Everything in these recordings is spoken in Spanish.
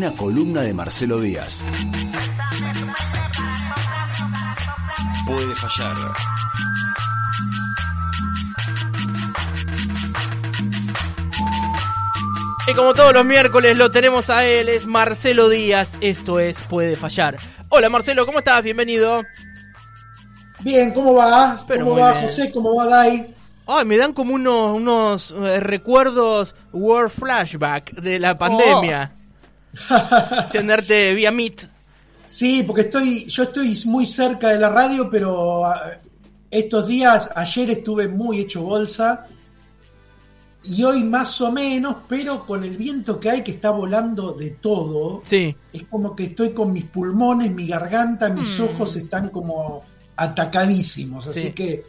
una columna de Marcelo Díaz. Puede fallar. Y como todos los miércoles lo tenemos a él, es Marcelo Díaz. Esto es Puede Fallar. Hola Marcelo, ¿cómo estás? Bienvenido. Bien, ¿cómo va? Pero ¿Cómo va bien. José? ¿Cómo va Dai? Ay, me dan como unos, unos eh, recuerdos Word Flashback de la pandemia. Tenerte vía Meet. Sí, porque estoy, yo estoy muy cerca de la radio, pero ah, estos días, ayer estuve muy hecho bolsa y hoy más o menos, pero con el viento que hay que está volando de todo, Sí. es como que estoy con mis pulmones, mi garganta, mis Mm. ojos están como atacadísimos, así Sí. que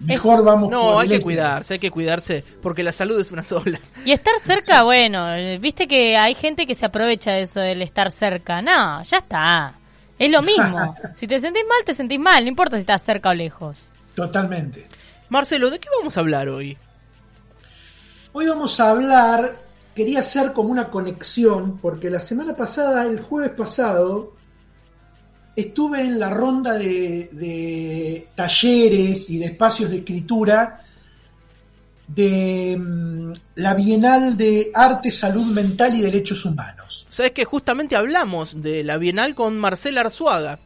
mejor vamos No, por hay el que este. cuidarse, hay que cuidarse, porque la salud es una sola. Y estar cerca, bueno, viste que hay gente que se aprovecha de eso del estar cerca. No, ya está. Es lo mismo. si te sentís mal, te sentís mal. No importa si estás cerca o lejos. Totalmente. Marcelo, ¿de qué vamos a hablar hoy? Hoy vamos a hablar, quería hacer como una conexión, porque la semana pasada, el jueves pasado, estuve en la ronda de, de talleres y de espacios de escritura de mm, la Bienal de Arte, Salud Mental y Derechos Humanos. Sabes que justamente hablamos de la Bienal con Marcela Arzuaga.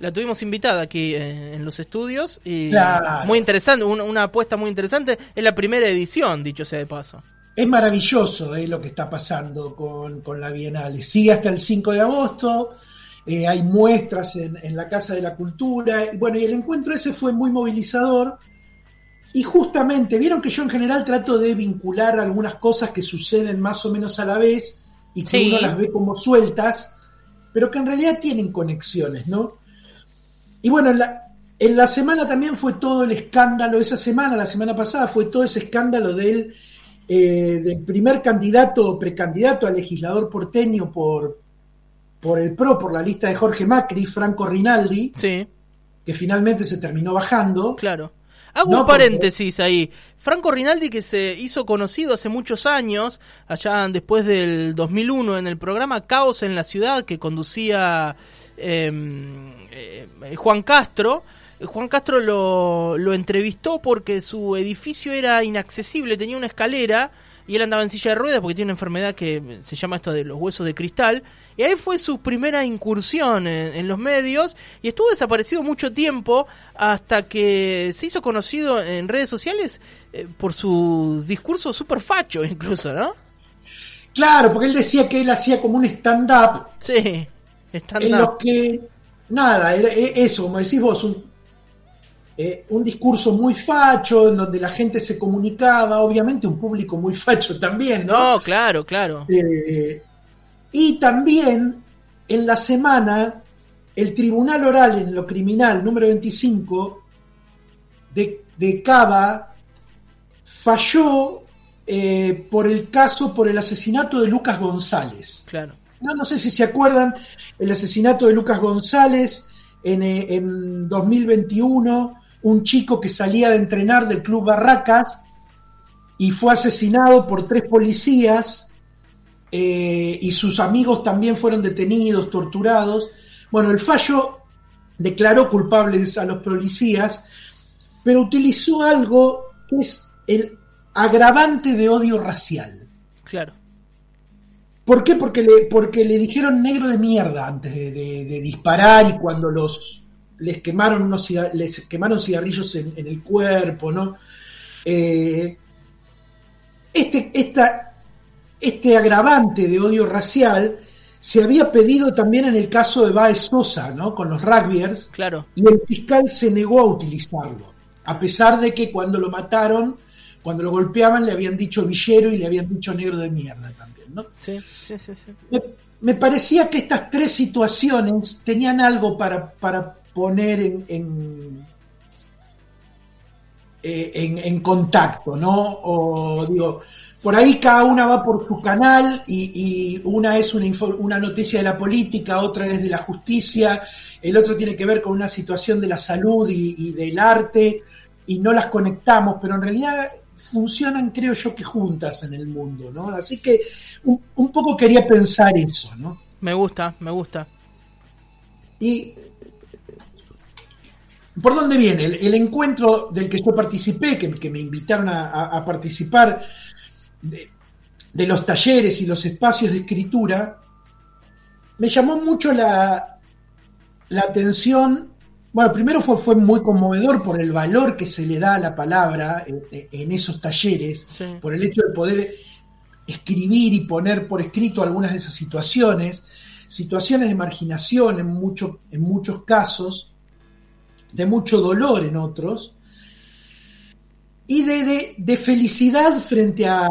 La tuvimos invitada aquí eh, en los estudios y Claro. muy interesante, una, una apuesta muy interesante. Es la primera edición, dicho sea de paso. Es maravilloso eh, lo que está pasando con, con la Bienal. Sigue hasta el 5 de agosto, eh, hay muestras en, en la Casa de la Cultura. y Bueno, y el encuentro ese fue muy movilizador. Y justamente, vieron que yo en general trato de vincular algunas cosas que suceden más o menos a la vez y que Sí. uno las ve como sueltas, pero que en realidad tienen conexiones, ¿no? Y bueno, en la, en la semana también fue todo el escándalo, esa semana, la semana pasada, fue todo ese escándalo del, eh, del primer candidato o precandidato a legislador porteño por, por el PRO, por la lista de Jorge Macri, Franco Rinaldi, Sí, que finalmente se terminó bajando. claro. Hago No, un porque- paréntesis ahí. Franco Rinaldi que se hizo conocido hace muchos años, allá después del 2001, en el programa Caos en la Ciudad que conducía eh, eh, Juan Castro. Juan Castro lo, lo entrevistó porque su edificio era inaccesible, tenía una escalera y él andaba en silla de ruedas porque tiene una enfermedad que se llama esto de los huesos de cristal. Y ahí fue su primera incursión en, en los medios y estuvo desaparecido mucho tiempo hasta que se hizo conocido en redes sociales eh, por su discurso super facho incluso, ¿no? Claro, porque él decía que él hacía como un stand-up Sí, stand en los que, nada, era e- eso, como decís vos, un, eh, un discurso muy facho, en donde la gente se comunicaba, obviamente un público muy facho también, ¿no? No, claro, claro. Eh, y también en la semana, el Tribunal Oral en lo Criminal número 25 de, de Cava falló eh, por el caso, por el asesinato de Lucas González. Claro. No, no sé si se acuerdan el asesinato de Lucas González en, en 2021, un chico que salía de entrenar del Club Barracas y fue asesinado por tres policías eh, y sus amigos también fueron detenidos, torturados. Bueno, el fallo declaró culpables a los policías, pero utilizó algo que es el agravante de odio racial. Claro. ¿Por qué? Porque le, porque le dijeron negro de mierda antes de, de- de disparar y cuando los les quemaron unos les quemaron cigarrillos en, en el cuerpo, ¿no? Eh, este, esta, este agravante de odio racial se había pedido también en el caso de Baez Sosa, ¿no? Con los rugbyers, Claro. y el fiscal se negó a utilizarlo, a pesar de que cuando lo mataron, cuando lo golpeaban, le habían dicho villero y le habían dicho negro de mierda también, ¿no? Sí, sí, sí, sí. Me, me parecía que estas tres situaciones tenían algo para, para poner en, en, eh, en- en contacto, ¿no? O digo, por ahí cada una va por su canal y, y una es una, una noticia de la política, otra es de la justicia, el otro tiene que ver con una situación de la salud y, y del arte y no las conectamos, pero en realidad funcionan, creo yo, que juntas en el mundo, ¿no? Así que un, un poco quería pensar eso, ¿no? Me gusta, me gusta. Y ¿Por dónde viene? El, el, encuentro del que yo participé, que, que me invitaron a, a, a participar de, de, los talleres y los espacios de escritura, me llamó mucho la, la atención. Bueno, primero fue, fue muy conmovedor por el valor que se le da a la palabra en, en esos talleres, sí. por el hecho de poder escribir y poner por escrito algunas de esas situaciones, situaciones de marginación en, mucho, en muchos casos de mucho dolor en otros, y de, de, de felicidad frente a,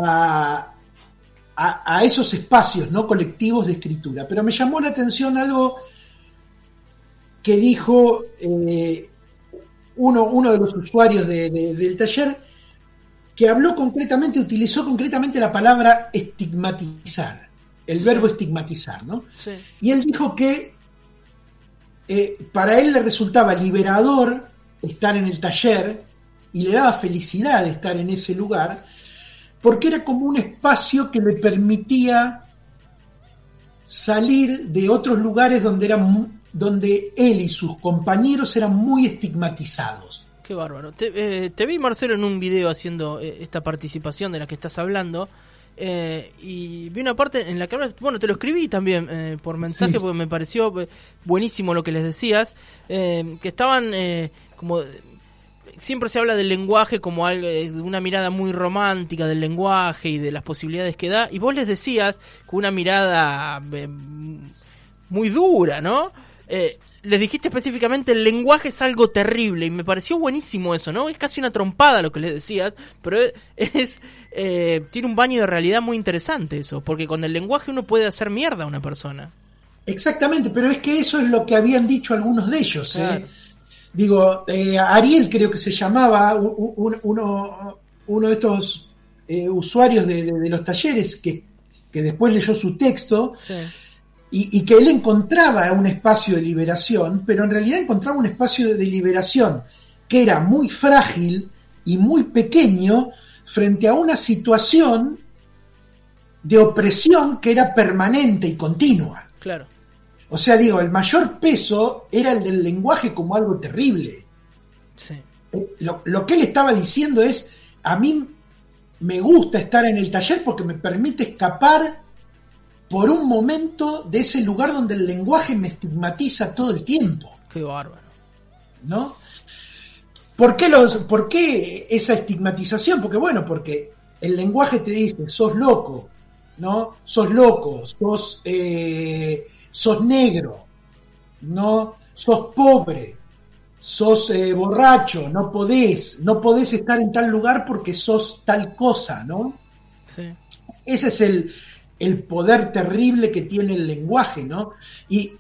a, a, esos espacios ¿no? colectivos de escritura. Pero me llamó la atención algo que dijo eh, uno, uno, de los usuarios de, del taller, que habló concretamente, utilizó concretamente la palabra estigmatizar, el verbo estigmatizar, ¿no? Sí. Y él dijo que eh, para él le resultaba liberador estar en el taller y le daba felicidad estar en ese lugar, porque era como un espacio que le permitía salir de otros lugares donde, eran, donde él y sus compañeros eran muy estigmatizados. Qué bárbaro. Te, eh, vi, Marcelo, en un video haciendo eh, esta participación de la que estás hablando. Eh, y vi una parte en la que bueno, te lo escribí también eh, por mensaje sí. porque me pareció eh, buenísimo lo que les decías, eh, que estaban como siempre se habla del lenguaje como algo, una mirada muy romántica del lenguaje y de las posibilidades que da, y vos les decías con una mirada muy dura, ¿no? Eh, les dijiste específicamente el lenguaje es algo terrible y me pareció buenísimo eso, ¿no? Es casi una trompada lo que les decías, pero es eh, tiene un baño de realidad muy interesante eso, porque con el lenguaje uno puede hacer mierda a una persona. Exactamente, pero es que eso es lo que habían dicho algunos de ellos. ¿eh? Digo, eh, Ariel creo que se llamaba un, uno, uno de estos usuarios de, de, de, los talleres que, que después leyó su texto. Sí y, y, que él encontraba un espacio de liberación, pero en realidad encontraba un espacio de liberación que era muy frágil y muy pequeño frente a una situación de opresión que era permanente y continua. Claro. O sea, digo, el mayor peso era el del lenguaje como algo terrible. Sí. Lo, lo que él estaba diciendo es, a mí me gusta estar en el taller porque me permite escapar por un momento de ese lugar donde el lenguaje me estigmatiza todo el tiempo. Qué bárbaro. ¿No? ¿Por qué, los, ¿Por qué esa estigmatización? Porque bueno, porque el lenguaje te dice, sos loco, ¿no? Sos loco, sos, eh, sos negro, ¿no? Sos pobre, sos eh, borracho, no podés, no podés estar en tal lugar porque sos tal cosa, ¿no? Sí. Ese es el, el poder terrible que tiene el lenguaje, ¿no? Y,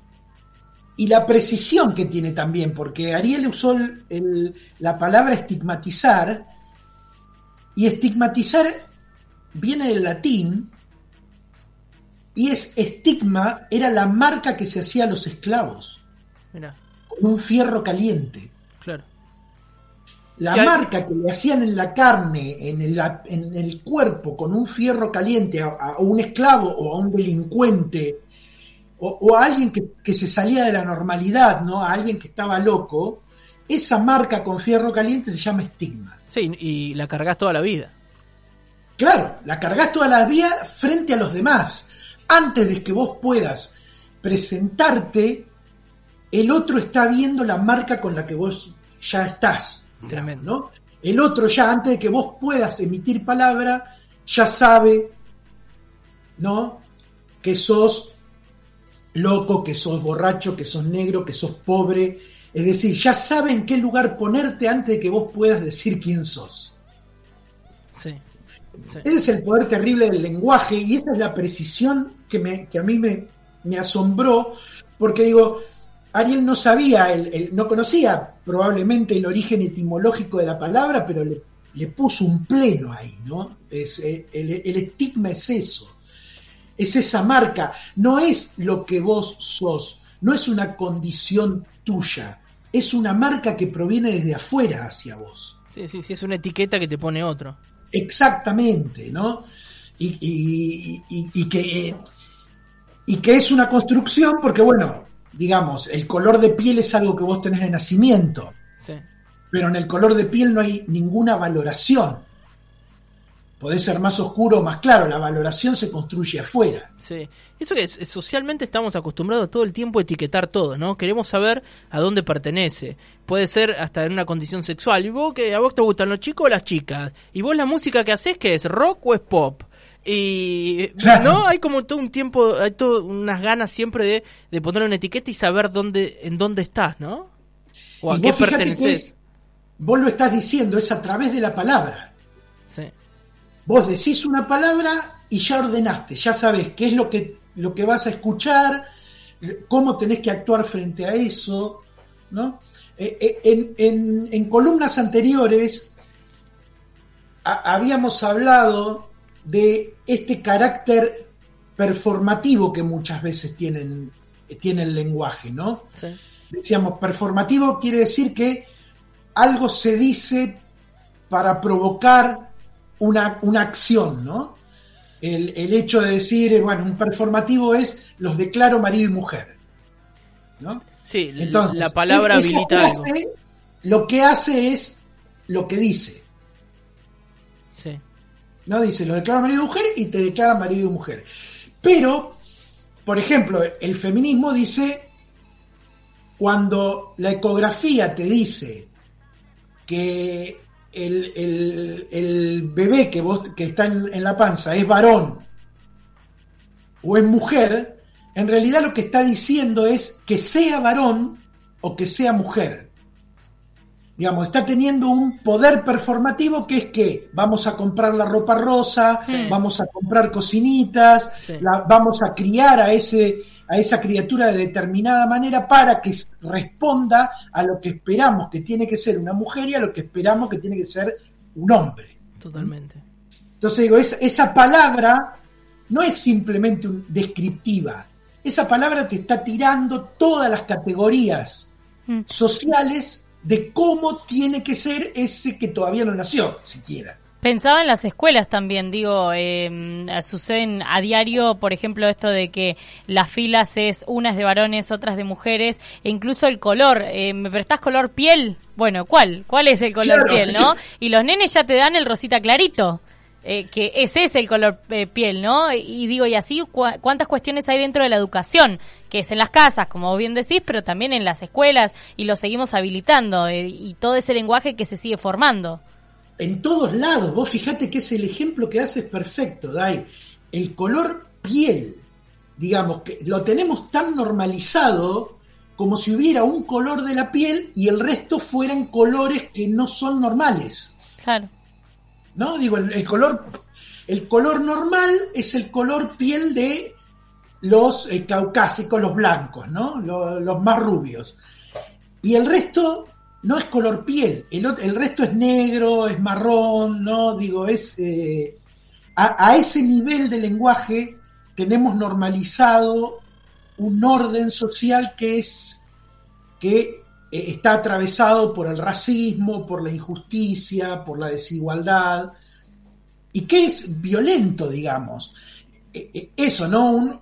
y la precisión que tiene también, porque Ariel usó el, el, la palabra estigmatizar, y estigmatizar viene del latín, y es estigma, era la marca que se hacía a los esclavos, Mira. con un fierro caliente. La ya... marca que le hacían en la carne, en el, en el cuerpo, con un fierro caliente a, a, un esclavo o a un delincuente, o, o a alguien que, que, se salía de la normalidad, ¿no? A alguien que estaba loco, esa marca con fierro caliente se llama estigma. Sí, y la cargas toda la vida. Claro, la cargas toda la vida frente a los demás. Antes de que vos puedas presentarte, el otro está viendo la marca con la que vos ya estás. ¿No? El otro ya, antes de que vos puedas emitir palabra, ya sabe, ¿no? Que sos loco, que sos borracho, que sos negro, que sos pobre. Es decir, ya sabe en qué lugar ponerte antes de que vos puedas decir quién sos. Sí. sí. Ese es el poder terrible del lenguaje y esa es la precisión que, me, que a mí me, me asombró, porque digo, Ariel no sabía, el, no conocía probablemente el origen etimológico de la palabra, pero le, le puso un pleno ahí, ¿no? Es, eh, el, el, estigma es eso, es esa marca, no es lo que vos sos, no es una condición tuya, es una marca que proviene desde afuera hacia vos. Sí, sí, sí, es una etiqueta que te pone otro. Exactamente, ¿no? Y, y- y- y que, y que es una construcción porque, bueno, digamos, el color de piel es algo que vos tenés de nacimiento, Sí. pero en el color de piel no hay ninguna valoración. Podés ser más oscuro o más claro, la valoración se construye afuera. Sí. Eso que es, socialmente estamos acostumbrados todo el tiempo a etiquetar todo, ¿no? Queremos saber a dónde pertenece. Puede ser hasta en una condición sexual. ¿Y vos que a vos te gustan los chicos o las chicas? ¿Y vos la música que haces qué es? ¿Rock o es pop? Y no hay como todo un tiempo, hay todo unas ganas siempre de, de poner una etiqueta y saber dónde, en dónde estás, ¿no? O a y qué vos perteneces. es, vos lo estás diciendo, es a través de la palabra. Sí. Vos decís una palabra y ya ordenaste, ya sabés qué es lo que, lo que vas a escuchar, cómo tenés que actuar frente a eso, ¿no? Eh, eh, en, en- en columnas anteriores ha- habíamos hablado de este carácter performativo que muchas veces tienen, tiene el lenguaje, ¿no? sí. decíamos, performativo quiere decir que algo se dice para provocar una, una acción, ¿no? El, el hecho de decir, bueno, un performativo es los declaro marido y mujer, ¿no? Sí, Entonces, la palabra habilita Lo que hace es lo que dice. ¿No? Dice, lo declara marido y mujer y te declara marido y mujer. Pero, por ejemplo, el feminismo dice, cuando la ecografía te dice que el, bebé que, vos, que está en la panza es varón o es mujer, en realidad lo que está diciendo es que sea varón o que sea mujer digamos, está teniendo un poder performativo que es que vamos a comprar la ropa rosa, Sí. vamos a comprar cocinitas, Sí. la- vamos a criar a, ese, a esa criatura de determinada manera para que responda a lo que esperamos que tiene que ser una mujer y a lo que esperamos que tiene que ser un hombre. Totalmente. Entonces digo, es- esa palabra no es simplemente un- descriptiva, esa palabra te está tirando todas las categorías Mm. sociales de cómo tiene que ser ese que todavía no nació, siquiera. Pensaba en las escuelas también, digo, eh, suceden a diario, por ejemplo, esto de que las filas es unas de varones, otras de mujeres, e incluso el color. eh, ¿Me prestás color piel? Bueno, ¿cuál? ¿Cuál es el color Claro. piel, no? Y los nenes ya te dan el rosita clarito. Eh, que ese es el color eh, piel, ¿no? Y digo, y así, ¿cuántas cuestiones hay dentro de la educación? Que es en las casas, como vos bien decís, pero también en las escuelas, y lo seguimos habilitando, eh, y todo ese lenguaje que se sigue formando. En todos lados, vos fijate que es el ejemplo que haces perfecto, Dai. El color piel, digamos, que lo tenemos tan normalizado como si hubiera un color de la piel y el resto fueran colores que no son normales. Claro. ¿No? Digo, el, color, el color normal es el color piel de los eh, caucásicos, los blancos, ¿no? Lo- los más rubios. Y el resto no es color piel, el, el resto es negro, es marrón, ¿no? Digo, es... eh, a, a ese nivel de lenguaje tenemos normalizado un orden social que es que eh, está atravesado por el racismo, por la injusticia, por la desigualdad, y que es violento, digamos. Eh, eh, Eso, ¿no? Un-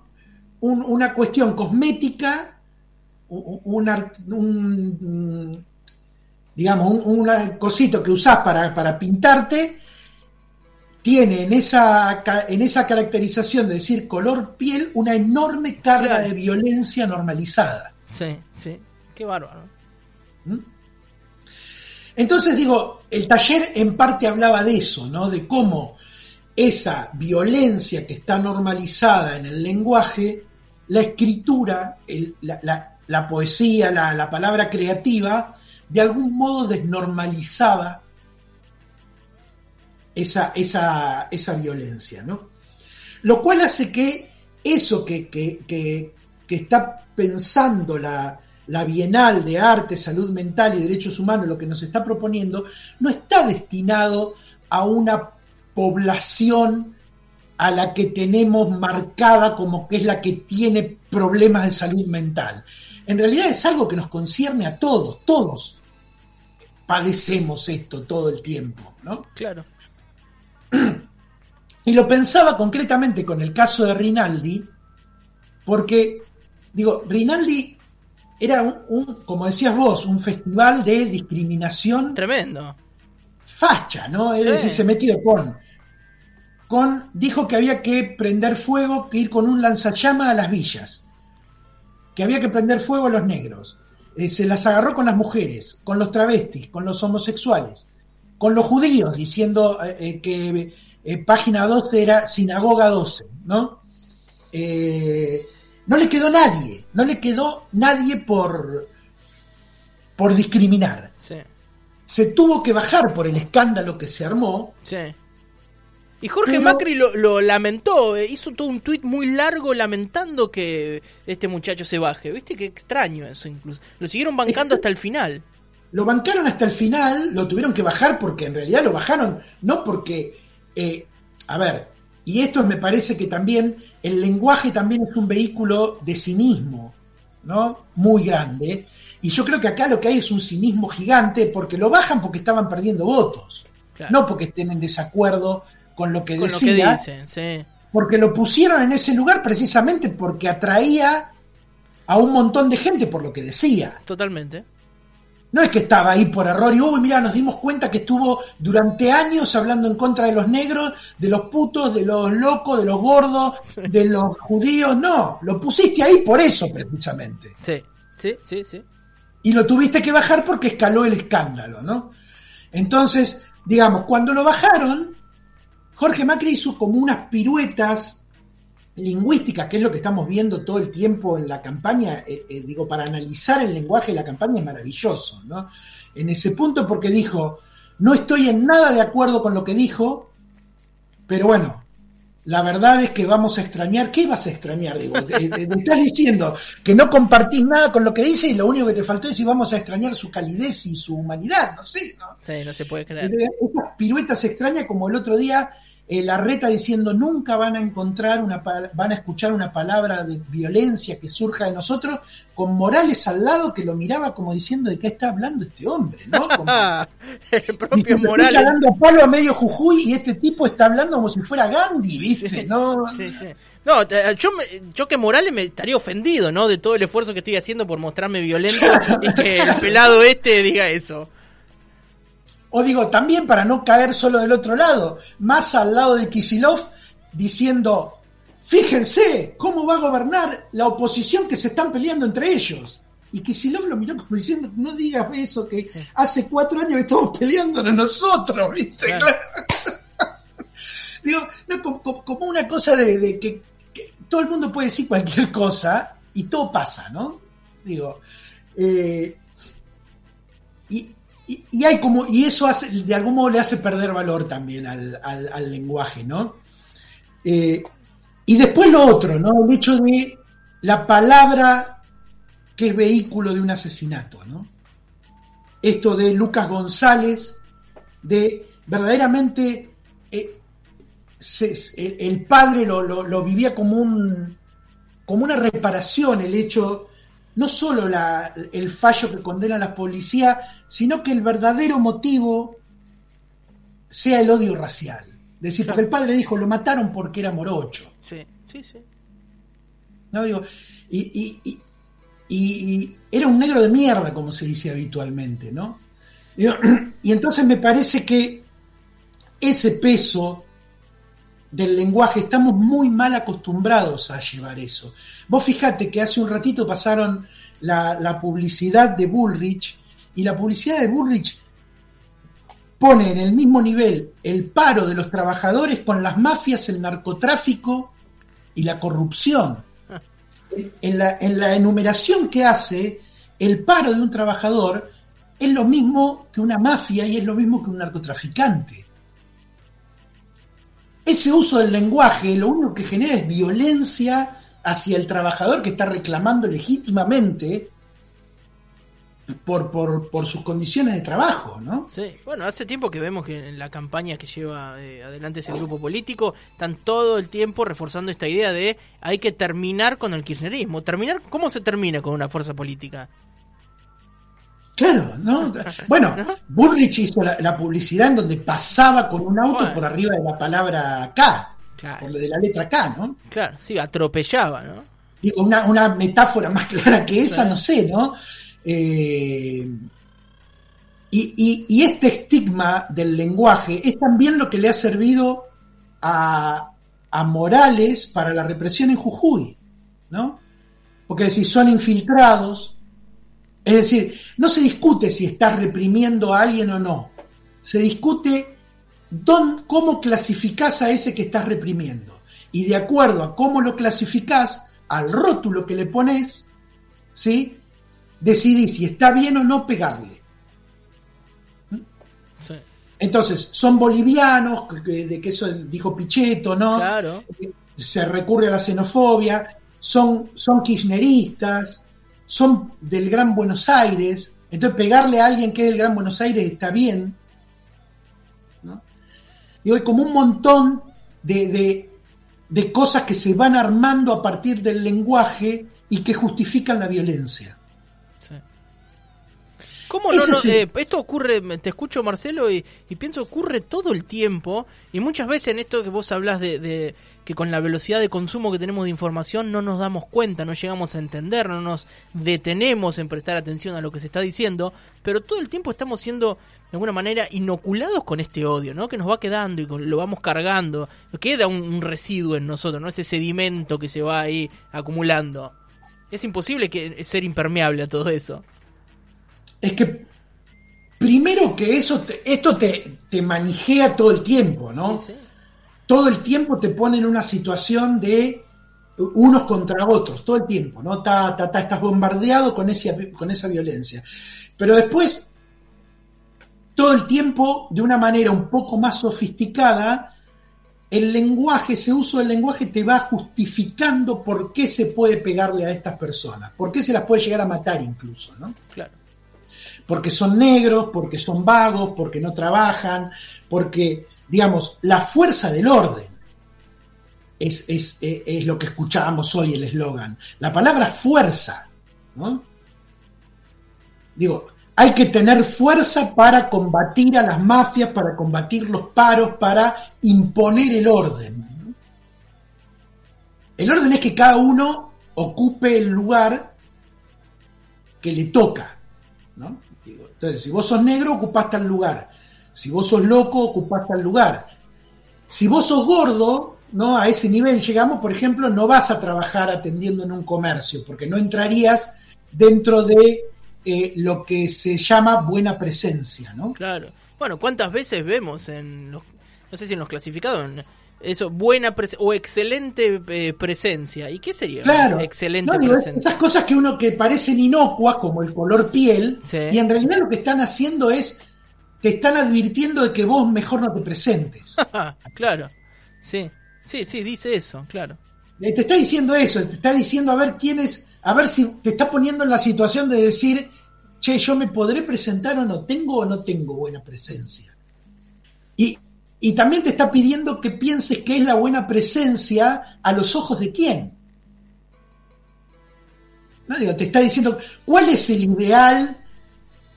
un- una cuestión cosmética, un, un digamos, un, cosito que usás para, para pintarte, tiene en esa, en esa caracterización de decir color piel una enorme carga Claro. de violencia normalizada. Sí, sí. Qué bárbaro. Entonces digo, el taller en parte hablaba de eso, ¿no? De cómo esa violencia que está normalizada en el lenguaje, la escritura, la, poesía, la, la palabra creativa, de algún modo desnormalizaba esa, esa, esa violencia, ¿no? Lo cual hace que eso que, que- que- que está pensando la, la Bienal de Arte, Salud Mental y Derechos Humanos, lo que nos está proponiendo, no está destinado a una población a la que tenemos marcada como que es la que tiene problemas de salud mental. En realidad es algo que nos concierne a todos, todos padecemos esto todo el tiempo, ¿no? Claro. Y lo pensaba concretamente con el caso de Rinaldi, porque, digo, Rinaldi era un, un, como decías vos, un festival de discriminación Tremendo. facha, ¿no? Es Sí. decir, se metió con, con, dijo que había que prender fuego, que ir con un lanzallama a las villas, que había que prender fuego a los negros, Eh, se las agarró con las mujeres, con los travestis, con los homosexuales, con los judíos, diciendo eh, eh, que eh, página 12 era sinagoga 12, ¿no? Eh, no le quedó nadie, no le quedó nadie por, por discriminar. Sí, Se tuvo que bajar por el escándalo que se armó, sí. Y Jorge Pero- Macri lo, lo lamentó, eh, hizo todo un tuit muy largo lamentando que este muchacho se baje. ¿Viste qué extraño eso incluso? Lo siguieron bancando hasta el final. Lo bancaron hasta el final, lo tuvieron que bajar porque en realidad lo bajaron, no porque, eh, a ver, y esto me parece que también el lenguaje también es un vehículo de cinismo, ¿no? Muy grande. Y yo creo que acá lo que hay es un cinismo gigante porque lo bajan porque estaban perdiendo votos, Claro. no porque estén en desacuerdo con lo que Con lo que decía, dicen, sí. porque lo pusieron en ese lugar precisamente porque atraía a un montón de gente por lo que decía. Totalmente. No es que estaba ahí por error y, uy, mira, nos dimos cuenta que estuvo durante años hablando en contra de los negros, de los putos, de los locos, de los gordos, de los judíos. No, lo pusiste ahí por eso precisamente. Sí, sí, sí, sí. Y lo tuviste que bajar porque escaló el escándalo, ¿no? Entonces, digamos, cuando lo bajaron, Jorge Macri hizo como unas piruetas lingüísticas, que es lo que estamos viendo todo el tiempo en la campaña, eh, eh, digo, para analizar el lenguaje de la campaña es maravilloso, ¿no? En ese punto porque dijo, no estoy en nada de acuerdo con lo que dijo, pero bueno, la verdad es que vamos a extrañar, ¿qué vas a extrañar? Digo, te, te- te estás diciendo que no compartís nada con lo que dice y lo único que te faltó es si vamos a extrañar su calidez y su humanidad, no sé, ¿no? Sí, no se puede creer. Esas piruetas extrañas como el otro día eh, la reta diciendo nunca van a encontrar una van a escuchar una palabra de violencia que surja de nosotros con Morales al lado que lo miraba como diciendo de qué está hablando este hombre, ¿no? Como, el propio Morales. "Estoy cagando a palo a medio Jujuy y este tipo está hablando como si fuera Gandhi, ¿viste? No, Sí, sí. No, yo, me- yo que Morales me estaría ofendido, ¿no? De todo el esfuerzo que estoy haciendo por mostrarme violento y que el pelado este diga eso. O digo, también para no caer solo del otro lado, más al lado de Kisilov, diciendo, fíjense cómo va a gobernar la oposición que se están peleando entre ellos. Y Kisilov lo miró como diciendo, no digas eso, que hace cuatro años que estamos peleándonos nosotros, ¿viste? Claro. Digo, no, como, como- como una cosa de, de que, que todo el mundo puede decir cualquier cosa y todo pasa, ¿no? Digo, eh, y, hay como, y eso hace, de algún modo le hace perder valor también al, al- lenguaje, ¿no? Eh, y después lo otro, ¿no? El hecho de la palabra que es vehículo de un asesinato, ¿no? Esto de Lucas González, de verdaderamente eh, el padre lo, lo- lo vivía como un como una reparación el hecho no solo la- el fallo que condena a la policía sino que el verdadero motivo sea el odio racial. Es decir porque el padre dijo lo mataron porque era morocho Sí, sí, sí. no digo y, y- y- y- y era un negro de mierda como se dice habitualmente no Digo, y entonces me parece que ese peso del lenguaje estamos muy mal acostumbrados a llevar eso vos fijate que hace un ratito pasaron la, publicidad de Bullrich y la publicidad de Bullrich pone en el mismo nivel el paro de los trabajadores con las mafias, el narcotráfico y la corrupción. En la enumeración que hace, el paro de un trabajador es lo mismo que una mafia y es lo mismo que un narcotraficante. Ese uso del lenguaje lo único que genera es violencia hacia el trabajador que está reclamando legítimamente por, por, sus condiciones de trabajo, ¿no? Sí, bueno, hace tiempo que vemos que en la campaña que lleva eh, adelante ese grupo político están todo el tiempo reforzando esta idea de hay que terminar con el kirchnerismo. Terminar, ¿cómo se termina con una fuerza política? Claro, ¿no? Bueno, Bullrich hizo la, la publicidad en donde pasaba con un auto Bueno. por arriba de la palabra K. Claro. por de la letra K, ¿no? Claro, sí, atropellaba, ¿no? Digo, una, una metáfora más clara que esa, no sé, ¿no? Eh, y, y- y este estigma del lenguaje es también lo que le ha servido a, a Morales para la represión en Jujuy, ¿no? Porque si son infiltrados, es decir, no se discute si estás reprimiendo a alguien o no, se discute cómo clasificás a ese que estás reprimiendo. Y de acuerdo a cómo lo clasificás, al rótulo que le pones, ¿sí? decidís si está bien o no pegarle. Sí. Entonces, son bolivianos, de que eso dijo Pichetto, ¿no? Claro. Se recurre a la xenofobia, son, son kirchneristas, son del Gran Buenos Aires, entonces pegarle a alguien que es del Gran Buenos Aires está bien. ¿no? Digo, hay como un montón de, de- de cosas que se van armando a partir del lenguaje y que justifican la violencia. ¿Cómo no, no, eh, esto ocurre, te escucho Marcelo y, y pienso ocurre todo el tiempo y muchas veces en esto que vos hablas de, de que con la velocidad de consumo que tenemos de información no nos damos cuenta, no llegamos a entender, no nos detenemos en prestar atención a lo que se está diciendo, pero todo el tiempo estamos siendo de alguna manera inoculados con este odio, ¿no? Que nos va quedando y lo vamos cargando, queda un, un residuo en nosotros, ¿no? Ese sedimento que se va ahí acumulando. Es imposible que ser impermeable a todo eso. Es que primero que eso, te- esto te, te manijea todo el tiempo, ¿no? Sí, sí. Todo el tiempo te pone en una situación de unos contra otros, todo el tiempo, ¿no? Ta, ta, ta, estás bombardeado con, ese, con esa violencia. Pero después, todo el tiempo, de una manera un poco más sofisticada, el lenguaje, ese uso del lenguaje te va justificando por qué se puede pegarle a estas personas, por qué se las puede llegar a matar incluso, ¿no? Claro. porque son negros, porque son vagos, porque no trabajan, porque, digamos, la fuerza del orden es, es- es- lo que escuchábamos hoy el eslogan. La palabra fuerza, ¿no? Digo, hay que tener fuerza para combatir a las mafias, para combatir los paros, para imponer el orden. El orden es que cada uno ocupe el lugar que le toca. ¿no? Entonces, si vos sos negro, ocupás tal lugar. Si vos sos loco, ocupás tal lugar. Si vos sos gordo, ¿no? A ese nivel llegamos, por ejemplo, no vas a trabajar atendiendo en un comercio, porque no entrarías dentro de eh, lo que se llama buena presencia, ¿no? Claro. Bueno, ¿cuántas veces vemos en los, no sé si en los clasificados, en eso, buena o excelente eh, presencia? ¿Y qué sería? Claro. Excelente No, digo, es- presencia. esas cosas que uno que parecen inocuas, como el color piel, Sí. y en realidad lo que están haciendo es, te están advirtiendo de que vos mejor no te presentes. claro. Sí. Sí, sí, dice eso, claro. Te está diciendo eso, te está diciendo a ver quién es, a ver si te está poniendo en la situación de decir, che, yo me podré presentar o no, tengo o no tengo buena presencia. Y, y también te está pidiendo que pienses que es la buena presencia a los ojos de quién. ¿No? Digo, te está diciendo cuál es el ideal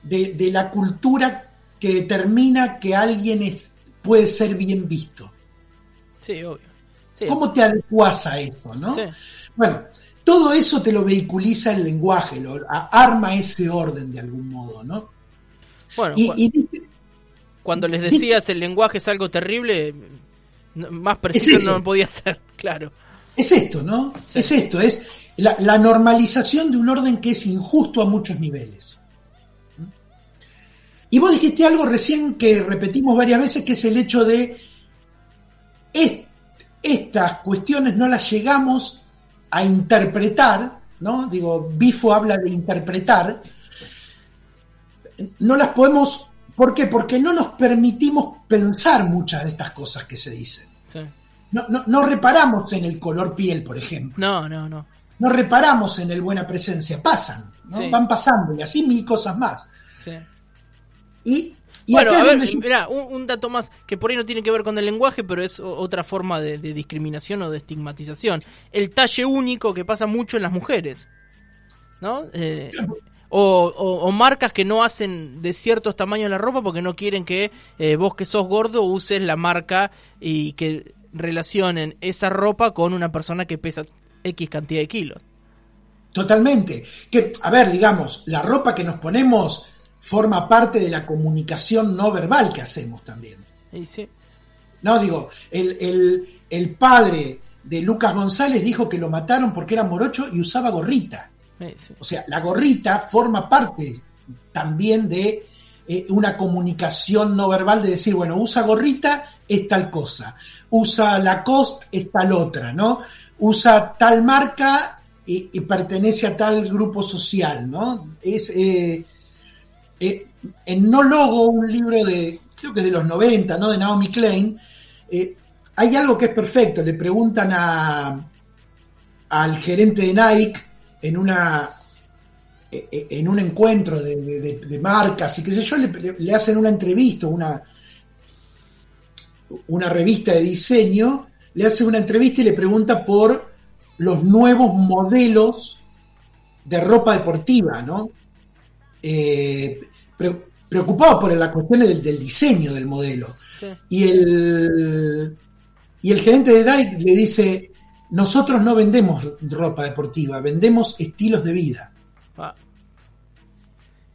de, de la cultura que determina que alguien es, puede ser bien visto. Sí, obvio. Sí. ¿Cómo te adecuás a eso, no? Sí. Bueno, todo eso te lo vehiculiza el lenguaje, lo arma ese orden de algún modo, ¿no? Bueno, Y, cu- y- cuando les decías el lenguaje es algo terrible, más preciso eso. no podía ser, claro. es esto, ¿no? Es esto, es la, la normalización de un orden que es injusto a muchos niveles. Y vos dijiste algo recién que repetimos varias veces, que es el hecho de est- estas cuestiones no las llegamos a interpretar, ¿no? Digo, Bifo habla de interpretar, no las podemos, ¿por qué? Porque no nos permitimos pensar muchas de estas cosas que se dicen. Sí. No, no, no reparamos en el color piel, por ejemplo. No, no, no. No reparamos en el buena presencia. Pasan, ¿no? Sí. van pasando y así mil cosas más. Sí. Y, y bueno, a ver, yo- mirá, un, un dato más que por ahí no tiene que ver con el lenguaje, pero es otra forma de, de discriminación o de estigmatización. El talle único que pasa mucho en las mujeres, ¿no? Eh, o, o- o marcas que no hacen de ciertos tamaños la ropa porque no quieren que eh, vos que sos gordo uses la marca y que relacionen esa ropa con una persona que pesa X cantidad de kilos. Totalmente. Que, a ver, digamos, la ropa que nos ponemos forma parte de la comunicación no verbal que hacemos también. Y sí. No, digo, el, el- el padre de Lucas González dijo que lo mataron porque era morocho y usaba gorrita. Sí. O sea, la gorrita forma parte también de eh, una comunicación no verbal de decir, bueno, usa gorrita, es tal cosa. Usa Lacoste, es tal otra, ¿no? Usa tal marca y, y pertenece a tal grupo social, ¿no? Es eh, eh, en No Logo, un libro de, creo que de los 90, ¿no? De Naomi Klein, eh, hay algo que es perfecto. Le preguntan a, al gerente de Nike en una eh, en un encuentro de, marcas y qué sé yo, le, hacen una entrevista, una, una revista de diseño, le hace una entrevista y le pregunta por los nuevos modelos de ropa deportiva, ¿no? Eh, pre- preocupado por las cuestiones del, del diseño del modelo. Sí. Y el, y el gerente de Nike le dice, nosotros no vendemos ropa deportiva, vendemos estilos de vida. Ah.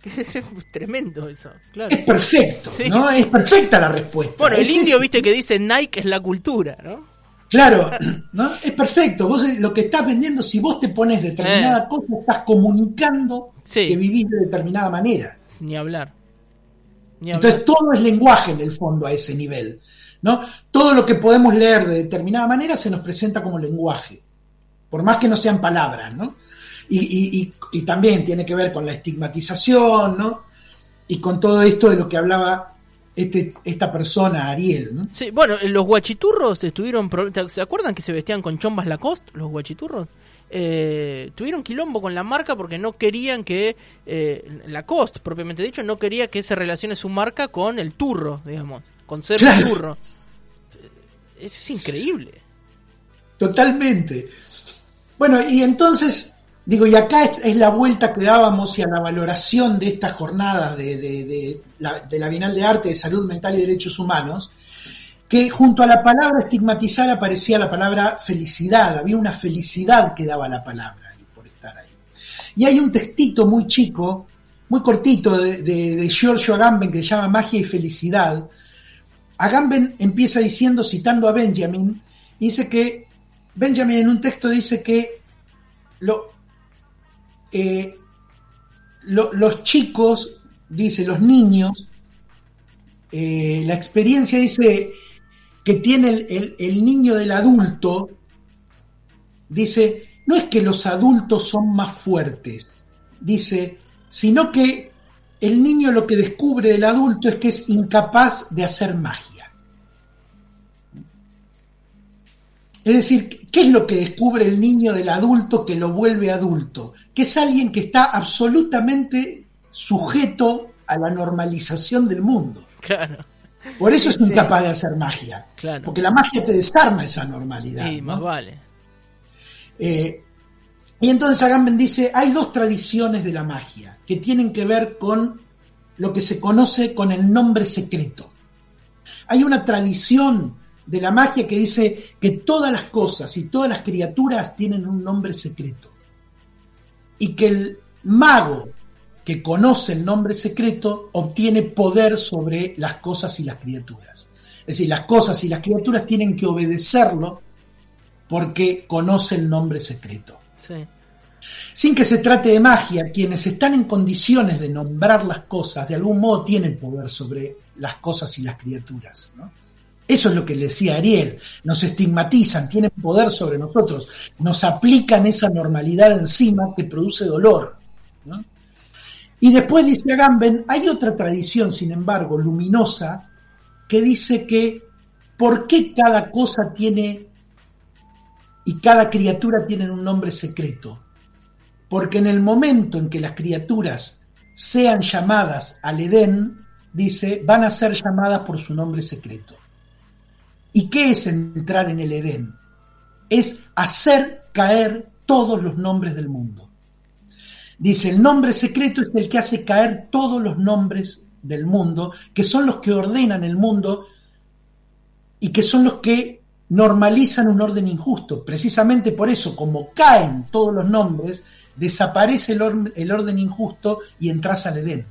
Es tremendo eso, claro. Es perfecto, Sí. ¿no? Es perfecta la respuesta. Bueno, el Es indio, eso. viste que dice Nike es la cultura, ¿no? Claro, ¿no? Es perfecto. Vos eh, lo que estás vendiendo, si vos te pones determinada cosa, estás comunicando Sí. que vivís de determinada manera. Ni hablar. Ni Entonces hablar. todo es lenguaje en el fondo a ese nivel. ¿no? Todo lo que podemos leer de determinada manera se nos presenta como lenguaje, por más que no sean palabras, ¿no? Y, y- y- y también tiene que ver con la estigmatización, ¿no? Y con todo esto de lo que hablaba este, esta persona, Ariel, ¿no? Sí, bueno, eh, los guachiturros estuvieron. ¿Se acuerdan que se vestían con chombas Lacoste, los guachiturros? Eh, tuvieron quilombo con la marca porque no querían que. Eh, Lacoste, propiamente dicho, no quería que se relacione su marca con el turro, digamos. Con ser Claro. turro. Eh, Es increíble. Totalmente. Bueno, y entonces, digo, y acá es, es la vuelta que dábamos y a la valoración de esta jornada de, de- de la, de la Bienal de Arte de Salud Mental y Derechos Humanos, que junto a la palabra estigmatizar aparecía la palabra felicidad, había una felicidad que daba la palabra por estar ahí. Y hay un textito muy chico, muy cortito, de, de, Giorgio Agamben que se llama Magia y Felicidad. Agamben empieza diciendo, citando a Benjamin, dice que Benjamin en un texto dice que eh, lo- los chicos, dice, los niños, eh, la experiencia dice que tiene el, el- el niño del adulto, dice, no es que los adultos son más fuertes, dice, sino que el niño lo que descubre del adulto es que es incapaz de hacer magia. Es decir, ¿qué es lo que descubre el niño del adulto que lo vuelve adulto? Que es alguien que está absolutamente sujeto a la normalización del mundo. Claro. Por eso es incapaz de hacer magia. Claro. Porque la magia te desarma esa normalidad. Sí, ¿no? más vale. Eh, y entonces Agamben dice, hay dos tradiciones de la magia que tienen que ver con lo que se conoce con el nombre secreto. Hay una tradición de la magia que dice que todas las cosas y todas las criaturas tienen un nombre secreto. Y que el mago que conoce el nombre secreto obtiene poder sobre las cosas y las criaturas. Es decir, las cosas y las criaturas tienen que obedecerlo porque conoce el nombre secreto. Sí. Sin que se trate de magia, quienes están en condiciones de nombrar las cosas, de algún modo tienen poder sobre las cosas y las criaturas. ¿no? Eso es lo que le decía Ariel. Nos estigmatizan, tienen poder sobre nosotros, nos aplican esa normalidad encima que produce dolor. ¿no? Y después dice Agamben, hay otra tradición, sin embargo, luminosa, que dice que ¿por qué cada cosa tiene y cada criatura tiene un nombre secreto? Porque en el momento en que las criaturas sean llamadas al Edén, dice, van a ser llamadas por su nombre secreto. ¿Y qué es entrar en el Edén? Es hacer caer todos los nombres del mundo. Dice, el nombre secreto es el que hace caer todos los nombres del mundo, que son los que ordenan el mundo y que son los que normalizan un orden injusto. Precisamente por eso, como caen todos los nombres, desaparece el, orden injusto y entras al Edén.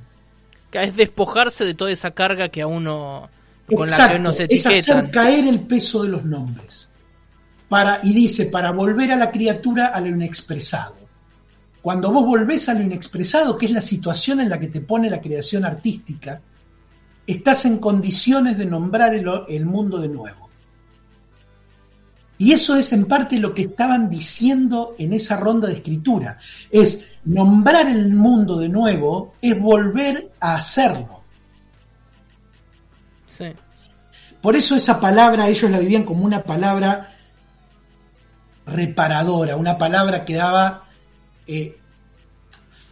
Es despojarse de toda esa carga que a uno con la que Es hacer caer el peso de los nombres. Para, y dice, para volver a la criatura a lo inexpresado. Cuando vos volvés a lo inexpresado, que es la situación en la que te pone la creación artística, estás en condiciones de nombrar el mundo de nuevo. Y eso es en parte lo que estaban diciendo en esa ronda de escritura. Es nombrar el mundo de nuevo, es volver a hacerlo. Sí. Por eso esa palabra ellos la vivían como una palabra reparadora, una palabra que daba eh,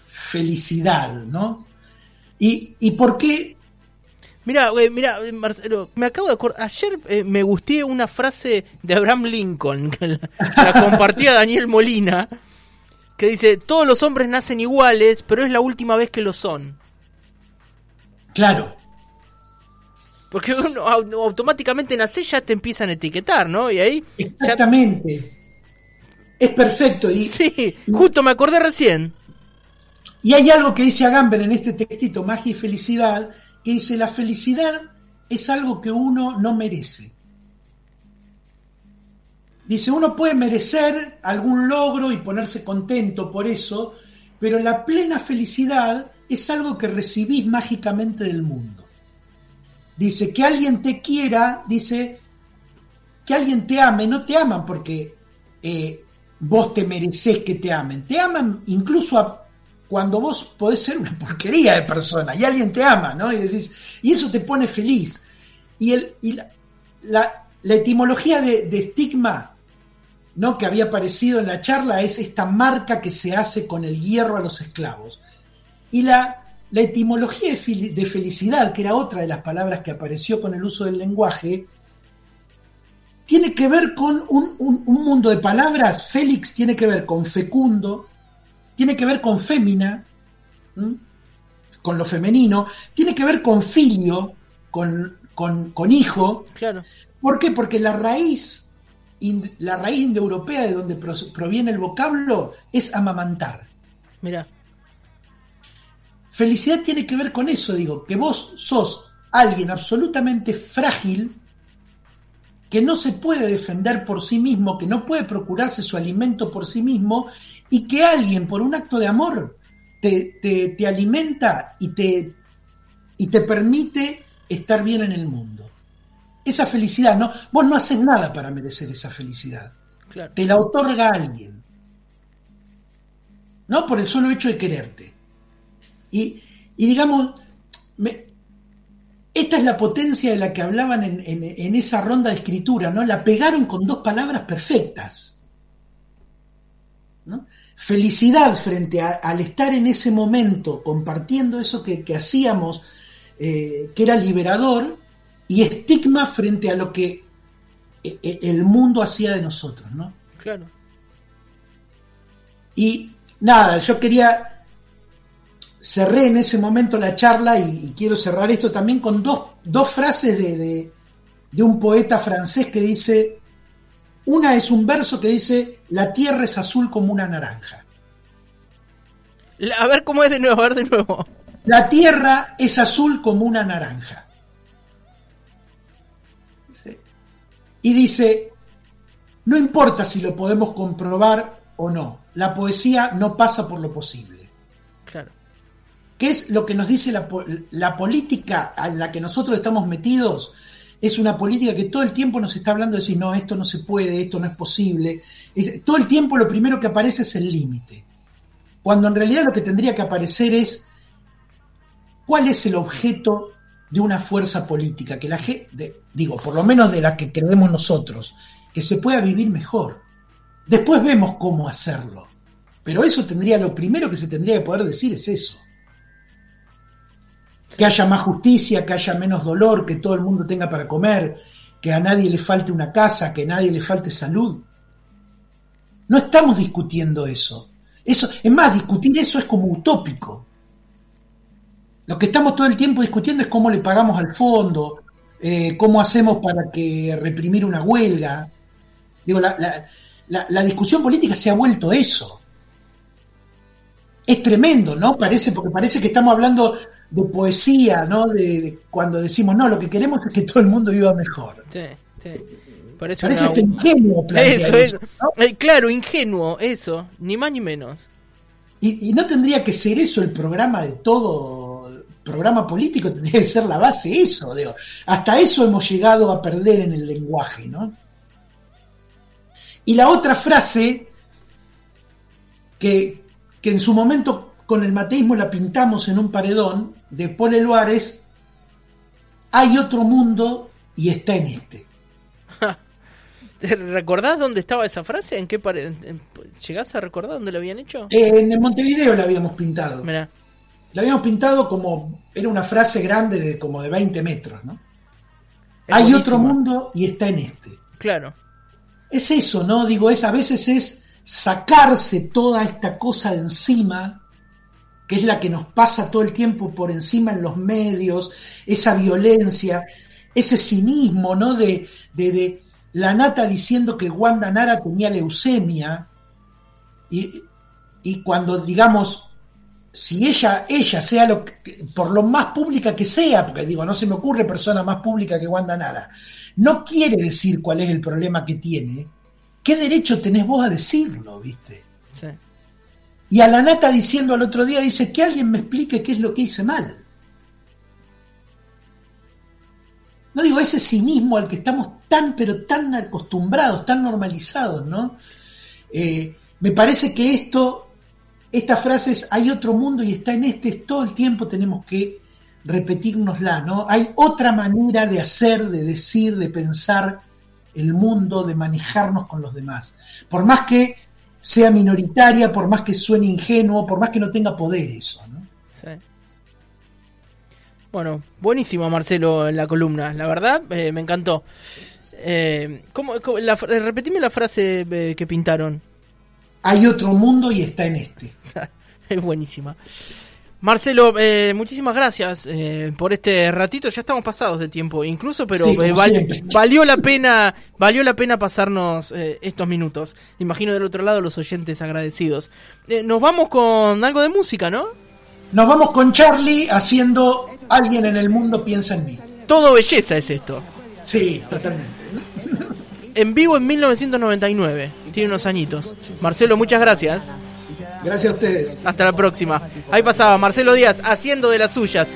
felicidad, ¿no? ¿Y, ¿Y por qué Mira, mira, Marcelo, me acabo de acordar. Ayer eh, me gusté una frase de Abraham Lincoln, que la, compartía Daniel Molina, que dice: Todos los hombres nacen iguales, pero es la última vez que lo son. Claro. Porque uno automáticamente nace ya te empiezan a etiquetar, ¿no? Y ahí. Exactamente. Es perfecto. Y, sí, justo me acordé recién. Y hay algo que dice Agamben en este textito, Magia y Felicidad, que dice, la felicidad es algo que uno no merece. Dice, uno puede merecer algún logro y ponerse contento por eso, pero la plena felicidad es algo que recibís mágicamente del mundo. Dice, que alguien te quiera, dice, que alguien te ame, no te aman porque eh, vos te mereces que te amen, te aman incluso cuando vos podés ser una porquería de persona y alguien te ama, ¿no? Y decís, y eso te pone feliz. Y, el, y la, etimología de, estigma, ¿no? Que había aparecido en la charla es esta marca que se hace con el hierro a los esclavos. Y la, la etimología de felicidad, que era otra de las palabras que apareció con el uso del lenguaje, tiene que ver con un, un mundo de palabras. Félix tiene que ver con fecundo, tiene que ver con fémina, con lo femenino, tiene que ver con filio, con, con, hijo. Claro. ¿Por qué? Porque la raíz, la raíz indoeuropea de donde proviene el vocablo es amamantar. Mira. Felicidad tiene que ver con eso, digo, que vos sos alguien absolutamente frágil, que no se puede defender por sí mismo, que no puede procurarse su alimento por sí mismo, y que alguien por un acto de amor te, te, alimenta y te, y te permite estar bien en el mundo. Esa felicidad, ¿no? Vos no haces nada para merecer esa felicidad. Te la otorga alguien. ¿No? Por el solo hecho de quererte. Y, y digamos, me, esta es la potencia de la que hablaban en, esa ronda de escritura, ¿no? La pegaron con dos palabras perfectas. Felicidad frente al estar en ese momento compartiendo eso que, hacíamos, eh, que era liberador, y estigma frente a lo que eh, eh, el mundo hacía de nosotros, ¿no? Claro. Y nada, yo quería cerré en ese momento la charla y, quiero cerrar esto también con dos, frases de, un poeta francés que dice, una es un verso que dice, la tierra es azul como una naranja. A ver cómo es de nuevo, a ver de nuevo. La tierra es azul como una naranja. Y dice, no importa si lo podemos comprobar o no, la poesía no pasa por lo posible. ¿Qué es lo que nos dice la, política a la que nosotros estamos metidos? Es una política que todo el tiempo nos está hablando de decir, no, esto no se puede, esto no es posible. todo el tiempo lo primero que aparece es el límite. Cuando en realidad lo que tendría que aparecer es cuál es el objeto de una fuerza política, que la digo, por lo menos de la que creemos nosotros, que se pueda vivir mejor. Después vemos cómo hacerlo. Pero eso tendría, lo primero que se tendría que poder decir es eso que haya más justicia, que haya menos dolor, que todo el mundo tenga para comer, que a nadie le falte una casa, que a nadie le falte salud. No estamos discutiendo eso. Eso, es más, discutir eso es como utópico. Lo que estamos todo el tiempo discutiendo es cómo le pagamos al fondo, eh, cómo hacemos para que reprimir una huelga. Digo, la, la- discusión política se ha vuelto eso. Es tremendo, ¿no? Parece, porque parece que estamos hablando de poesía, ¿no? De, de cuando decimos, no, lo que queremos es que todo el mundo viva mejor. Sí, sí. Parece, Parece una- hasta ingenuo plantear Eso, eso, eso. ¿no? Eh, claro, ingenuo, eso, ni más ni menos. Y, y no tendría que ser eso el programa de todo programa político, tendría que ser la base eso. Digo. Hasta eso hemos llegado a perder en el lenguaje, ¿no? Y la otra frase que, que en su momento con el mateísmo la pintamos en un paredón de Paul Eluard es hay otro mundo y está en este. ¿Te ¿Recordás dónde estaba esa frase? ¿En qué pare... en- en- ¿Llegás a recordar dónde lo habían hecho? Eh, en el Montevideo la habíamos pintado. Mirá, La habíamos pintado como, era una frase grande de como de 20 metros, ¿no? es Hay otro mundo y está en este. Claro, Es eso, ¿no? Digo, es a veces es sacarse toda esta cosa de encima, que es la que nos pasa todo el tiempo por encima en los medios, esa violencia, ese cinismo, ¿no? De, de, de la nata diciendo que Wanda Nara tenía leucemia, y, y cuando, digamos, si ella, ella sea lo que- por lo más pública que sea, porque digo, no se me ocurre persona más pública que Wanda Nara, no quiere decir cuál es el problema que tiene, ¿qué derecho tenés vos a decirlo, viste? sí. Y a la nata diciendo al otro día, dice, que alguien me explique qué es lo que hice mal. No digo ese cinismo al que estamos tan, pero tan acostumbrados, tan normalizados, ¿no? Eh, me parece que esto, estas frases, hay otro mundo y está en este, todo el tiempo tenemos que repetirnosla, ¿no? Hay otra manera de hacer, de decir, de pensar el mundo, de manejarnos con los demás. Por más que sea minoritaria, por más que suene ingenuo, por más que no tenga poder eso, ¿no? Sí. Bueno, buenísimo Marcelo en la columna, la verdad eh, me encantó. Eh, ¿cómo, cómo- la, fra- repetime la frase eh, que pintaron. Hay otro mundo y está en este. es buenísima. Marcelo, eh, muchísimas gracias eh, por este ratito. Ya estamos pasados de tiempo, incluso, pero Sí, eh, val- siempre. valió la pena, valió la pena pasarnos eh, estos minutos. Imagino del otro lado los oyentes agradecidos. Eh, nos vamos con algo de música, ¿no? Nos vamos con Charlie haciendo Alguien en el mundo piensa en mí. Todo belleza es esto. Sí, totalmente. En vivo en 1999. Tiene unos añitos. Marcelo, muchas gracias. Gracias a ustedes. Hasta la próxima. Ahí pasaba Marcelo Díaz haciendo de las suyas.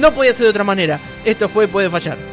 No podía ser de otra manera. Esto fue Puede Fallar.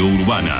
Urbana.